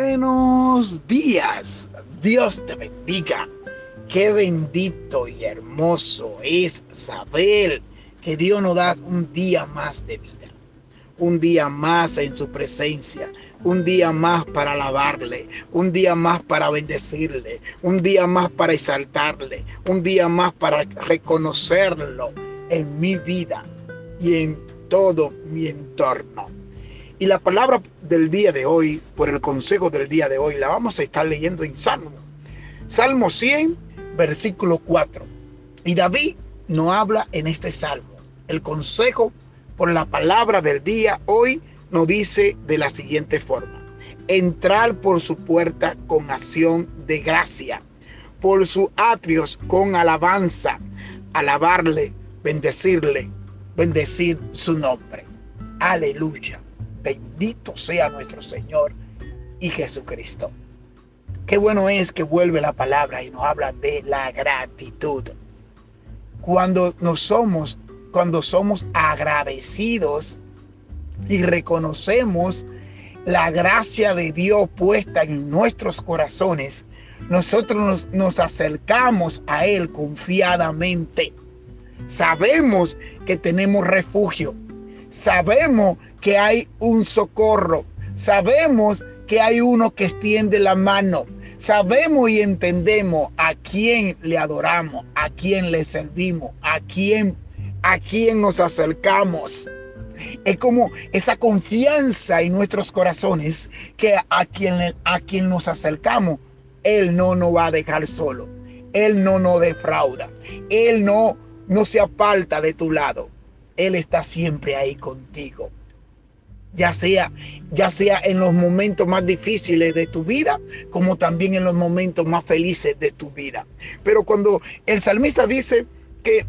Buenos días. Dios te bendiga. Qué bendito y hermoso es saber que Dios nos da un día más de vida. Un día más en su presencia. Un día más para alabarle. Un día más para bendecirle. Un día más para exaltarle. Un día más para reconocerlo en mi vida y en todo mi entorno. Y la palabra del día de hoy, por el consejo del día de hoy, la vamos a estar leyendo en Salmo. Salmo 100, versículo 4. Y David no habla en este salmo. El consejo por la palabra del día hoy nos dice de la siguiente forma. Entrar por su puerta con acción de gracia, por sus atrios con alabanza, alabarle, bendecirle, bendecir su nombre. Aleluya. Bendito sea nuestro Señor y Jesucristo. Qué bueno es que vuelve la palabra y nos habla de la gratitud. Cuando nos somos, cuando somos agradecidos y reconocemos la gracia de Dios puesta en nuestros corazones, nosotros nos, nos acercamos a Él confiadamente. Sabemos que tenemos refugio. Sabemos que hay un socorro. Sabemos que hay uno que extiende la mano. Sabemos y entendemos a quién le adoramos, a quién le servimos, a quién, a quién nos acercamos. Es como esa confianza en nuestros corazones que a quien, a quien nos acercamos, Él no nos va a dejar solo. Él no nos defrauda. Él no, no se aparta de tu lado. Él está siempre ahí contigo ya sea, ya sea en los momentos más difíciles de tu vida, como también en los momentos más felices de tu vida. Pero cuando el salmista dice que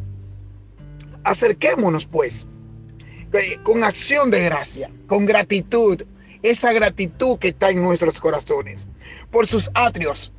acerquémonos pues con acción de gracia, con gratitud, esa gratitud que está en nuestros corazones, por sus atrios.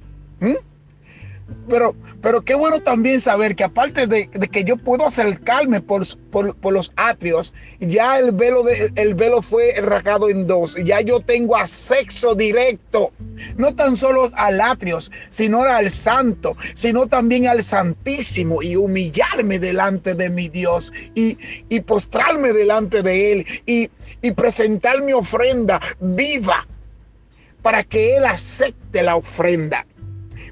Pero, pero qué bueno también saber que aparte de, que yo puedo acercarme por, por, los atrios, ya el velo, de, el velo fue rasgado en dos. Ya yo tengo acceso directo, no tan solo al atrios, sino al santo, sino también al santísimo y humillarme delante de mi Dios y, y postrarme delante de Él y, y presentar mi ofrenda viva para que Él acepte la ofrenda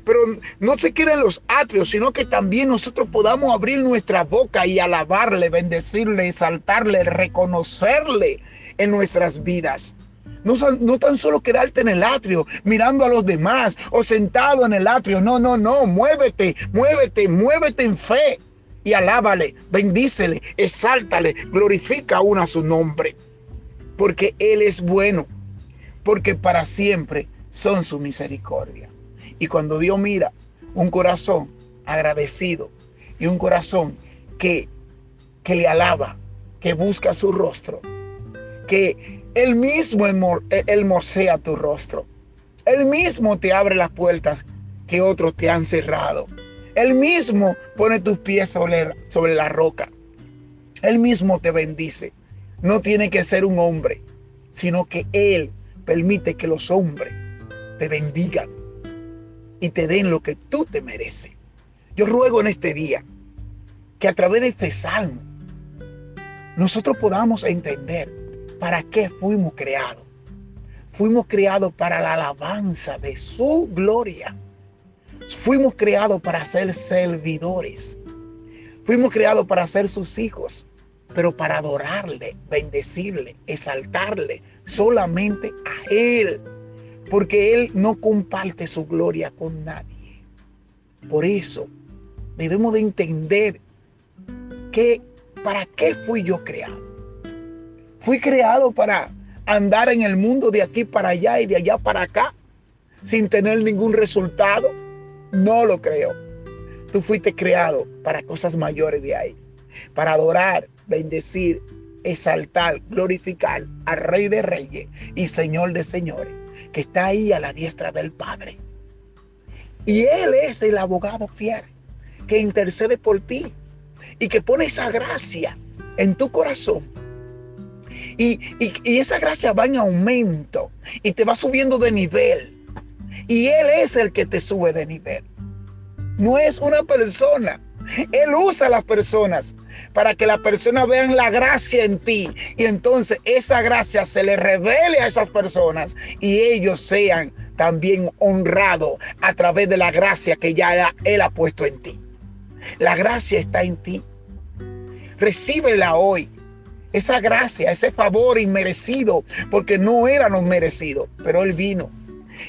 pero no se queden los atrios, sino que también nosotros podamos abrir nuestra boca y alabarle, bendecirle, exaltarle, reconocerle en nuestras vidas. No, no, tan solo quedarte en el atrio mirando a los demás o sentado en el atrio. No, no, no. Muévete, muévete, muévete en fe y alábale, bendícele, exáltale, glorifica aún a su nombre. Porque Él es bueno, porque para siempre son su misericordia. Y cuando Dios mira un corazón agradecido y un corazón que, que le alaba, que busca su rostro, que él mismo hermosea tu rostro, él mismo te abre las puertas que otros te han cerrado. Él mismo pone tus pies sobre, sobre la roca. Él mismo te bendice. No tiene que ser un hombre, sino que Él permite que los hombres te bendigan y te den lo que tú te mereces. Yo ruego en este día que a través de este salmo nosotros podamos entender para qué fuimos creados. Fuimos creados para la alabanza de su gloria. Fuimos creados para ser servidores. Fuimos creados para ser sus hijos, pero para adorarle, bendecirle, exaltarle solamente a Él porque Él no comparte su gloria con nadie. Por eso debemos de entender que para qué fui yo creado. Fui creado para andar en el mundo de aquí para allá y de allá para acá sin tener ningún resultado. No lo creo. Tú fuiste creado para cosas mayores de ahí, para adorar, bendecir, exaltar, glorificar al Rey de Reyes y Señor de Señores que está ahí a la diestra del Padre. Y Él es el abogado fiel que intercede por ti y que pone esa gracia en tu corazón Y, y, esa gracia va en aumento y te va subiendo de nivel. Y Él es el que te sube de nivel. No es una persona. Él usa a las personas para que las personas vean la gracia en ti. Y entonces esa gracia se le revele a esas personas y ellos sean también honrados a través de la gracia que ya Él ha puesto en ti. La gracia está en ti. Recíbela hoy. Esa gracia, ese favor inmerecido, porque no éramos merecidos, pero Él vino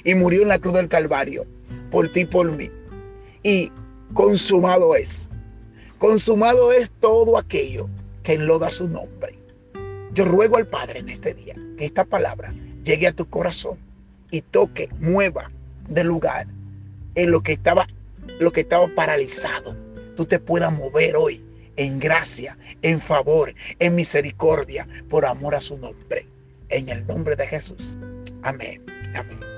y murió en la cruz del Calvario por ti y por mí. Y consumado es. Consumado es todo aquello que enloda su nombre. Yo ruego al Padre en este día que esta palabra llegue a tu corazón y toque, mueva de lugar en lo que estaba, lo que estaba paralizado. Tú te puedas mover hoy en gracia, en favor, en misericordia, por amor a su nombre. En el nombre de Jesús. Amén. Amén.